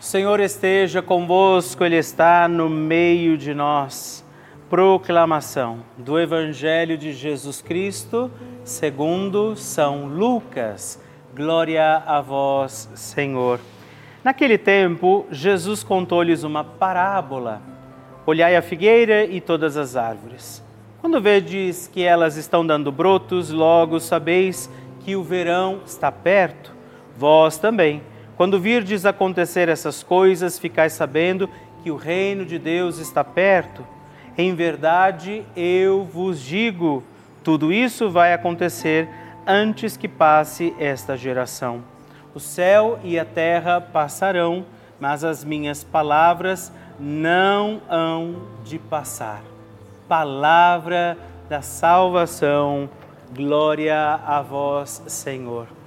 Senhor esteja convosco, Ele está no meio de nós. Proclamação do Evangelho de Jesus Cristo, segundo São Lucas. Glória a vós, Senhor. Naquele tempo, Jesus contou-lhes uma parábola. Olhai a figueira e todas as árvores. Quando vedes que elas estão dando brotos, logo sabeis que o verão está perto. Vós também quando virdes acontecer essas coisas, ficais sabendo que o reino de Deus está perto. Em verdade, eu vos digo, tudo isso vai acontecer antes que passe esta geração. O céu e a terra passarão, mas as minhas palavras não hão de passar. Palavra da salvação, glória a vós, Senhor.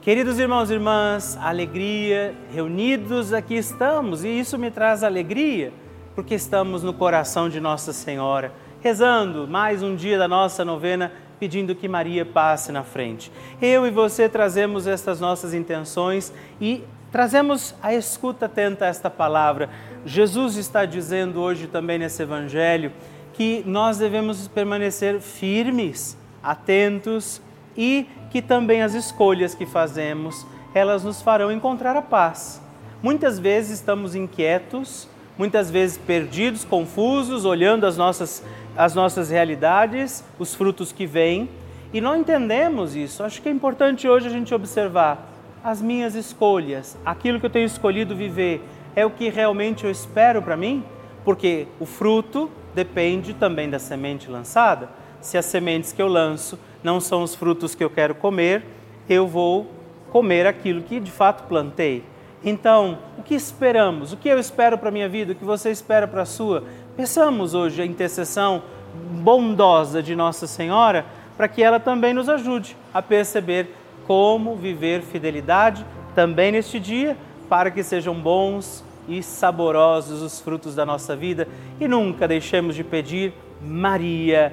Queridos irmãos e irmãs, alegria, reunidos aqui estamos e isso me traz alegria porque estamos no coração de Nossa Senhora, rezando mais um dia da nossa novena, pedindo que Maria passe na frente. Eu e você trazemos estas nossas intenções e trazemos a escuta atenta a esta palavra. Jesus está dizendo hoje também nesse Evangelho que nós devemos permanecer firmes, atentos e que também as escolhas que fazemos, elas nos farão encontrar a paz. Muitas vezes estamos inquietos, muitas vezes perdidos, confusos, olhando as nossas, as nossas realidades, os frutos que vêm, e não entendemos isso. Acho que é importante hoje a gente observar as minhas escolhas, aquilo que eu tenho escolhido viver, é o que realmente eu espero para mim? Porque o fruto depende também da semente lançada. Se as sementes que eu lanço não são os frutos que eu quero comer, eu vou comer aquilo que de fato plantei. Então, o que esperamos? O que eu espero para a minha vida? O que você espera para a sua? Peçamos hoje a intercessão bondosa de Nossa Senhora para que ela também nos ajude a perceber como viver fidelidade também neste dia, para que sejam bons e saborosos os frutos da nossa vida e nunca deixemos de pedir, Maria,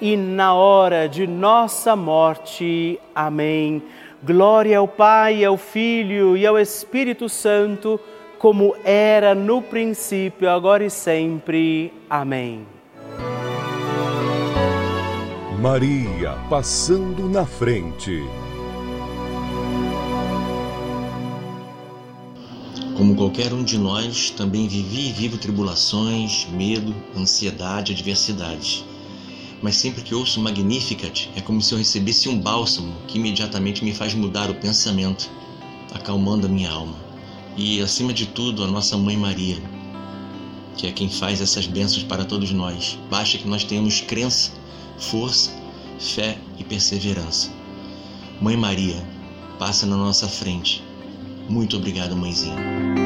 na hora de nossa morte. Amém. Glória ao Pai, ao Filho e ao Espírito Santo, como era no princípio, agora e sempre. Amém. Maria passando na frente. Como qualquer um de nós, também vivi e vivo tribulações, medo, ansiedade, adversidade. Mas sempre que ouço Magnificat, é como se eu recebesse um bálsamo que imediatamente me faz mudar o pensamento, acalmando a minha alma. E, acima de tudo, a nossa Mãe Maria, que é quem faz essas bênçãos para todos nós. Basta que nós tenhamos crença força, fé e perseverança. Mãe Maria, passa na nossa frente. Muito obrigado, mãezinha.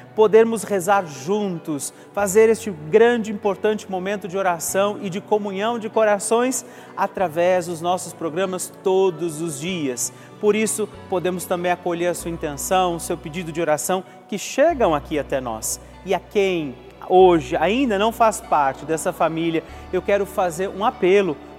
Podermos rezar juntos, fazer este grande, importante momento de oração e de comunhão de corações através dos nossos programas todos os dias. Por isso, podemos também acolher a sua intenção, o seu pedido de oração que chegam aqui até nós. E a quem hoje ainda não faz parte dessa família, eu quero fazer um apelo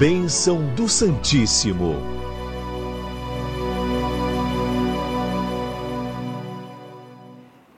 Bênção do Santíssimo.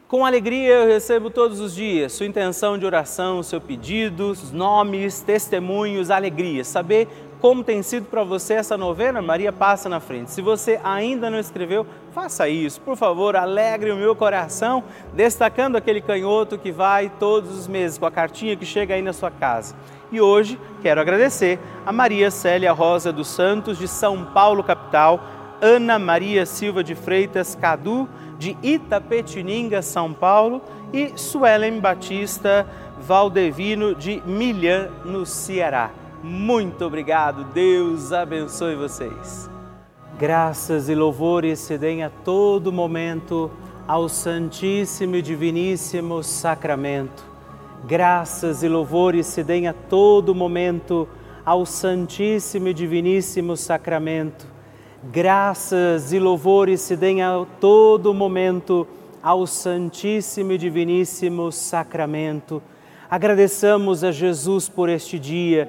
Com alegria eu recebo todos os dias sua intenção de oração, seu pedido, nomes, testemunhos, alegria. Saber como tem sido para você essa novena, Maria passa na frente. Se você ainda não escreveu, faça isso. Por favor, alegre o meu coração, destacando aquele canhoto que vai todos os meses com a cartinha que chega aí na sua casa. E hoje quero agradecer a Maria Célia Rosa dos Santos, de São Paulo, capital, Ana Maria Silva de Freitas Cadu, de Itapetininga, São Paulo, e Suelen Batista Valdevino, de Milhã, no Ceará. Muito obrigado, Deus abençoe vocês. Graças e louvores se deem a todo momento ao Santíssimo e Diviníssimo Sacramento Graças e louvores se deem a todo momento ao Santíssimo e Diviníssimo Sacramento. Graças e louvores se deem a todo momento ao Santíssimo e Diviníssimo Sacramento. Agradeçamos a Jesus por este dia,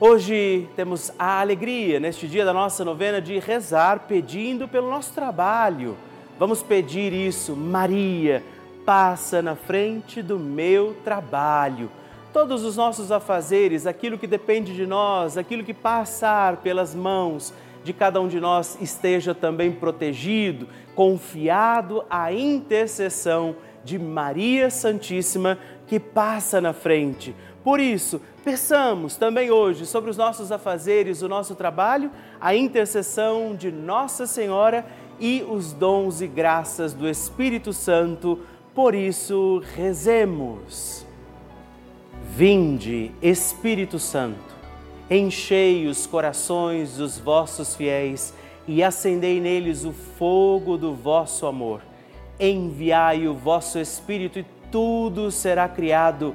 Hoje temos a alegria, neste dia da nossa novena, de rezar pedindo pelo nosso trabalho. Vamos pedir isso, Maria, passa na frente do meu trabalho. Todos os nossos afazeres, aquilo que depende de nós, aquilo que passar pelas mãos de cada um de nós, esteja também protegido, confiado à intercessão de Maria Santíssima que passa na frente por isso, peçamos também hoje sobre os nossos afazeres, o nosso trabalho, a intercessão de Nossa Senhora e os dons e graças do Espírito Santo. Por isso, rezemos. Vinde, Espírito Santo, enchei os corações dos vossos fiéis e acendei neles o fogo do vosso amor. Enviai o vosso Espírito e tudo será criado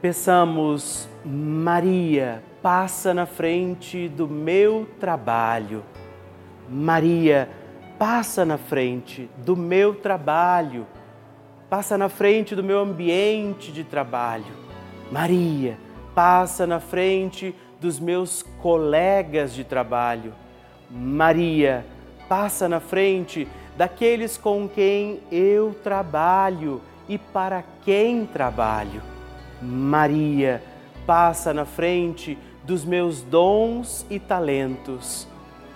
Peçamos, Maria, passa na frente do meu trabalho. Maria, passa na frente do meu trabalho. Passa na frente do meu ambiente de trabalho. Maria, passa na frente dos meus colegas de trabalho. Maria, passa na frente daqueles com quem eu trabalho e para quem trabalho. Maria, passa na frente dos meus dons e talentos.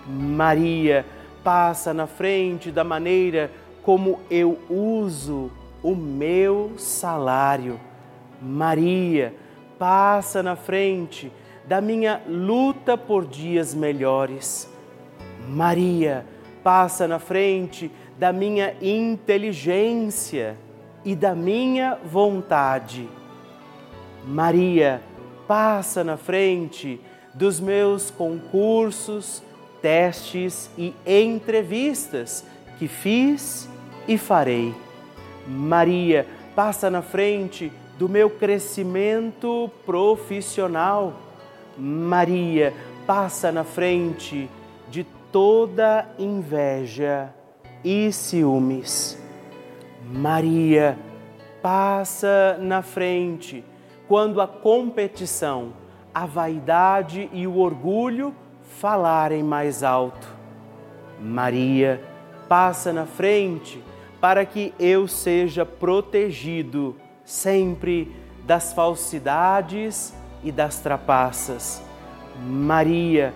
Maria, passa na frente da maneira como eu uso o meu salário. Maria, passa na frente da minha luta por dias melhores. Maria, passa na frente da minha inteligência e da minha vontade. Maria, passa na frente dos meus concursos, testes e entrevistas que fiz e farei. Maria, passa na frente do meu crescimento profissional. Maria, passa na frente de toda inveja e ciúmes. Maria, passa na frente quando a competição, a vaidade e o orgulho falarem mais alto. Maria passa na frente para que eu seja protegido sempre das falsidades e das trapaças. Maria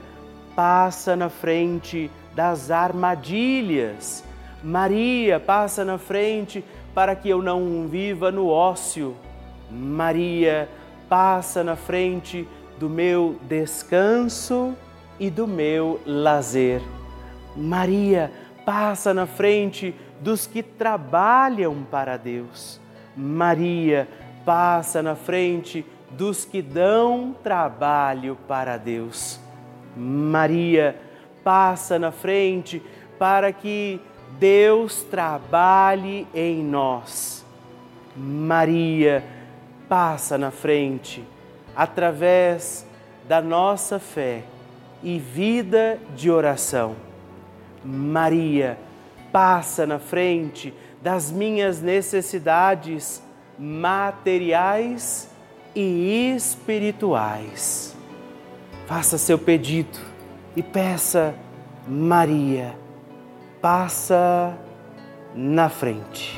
passa na frente das armadilhas. Maria passa na frente para que eu não viva no ócio Maria passa na frente do meu descanso e do meu lazer. Maria passa na frente dos que trabalham para Deus. Maria passa na frente dos que dão trabalho para Deus. Maria passa na frente para que Deus trabalhe em nós. Maria passa na frente através da nossa fé e vida de oração. Maria passa na frente das minhas necessidades materiais e espirituais. Faça seu pedido e peça, Maria, passa na frente.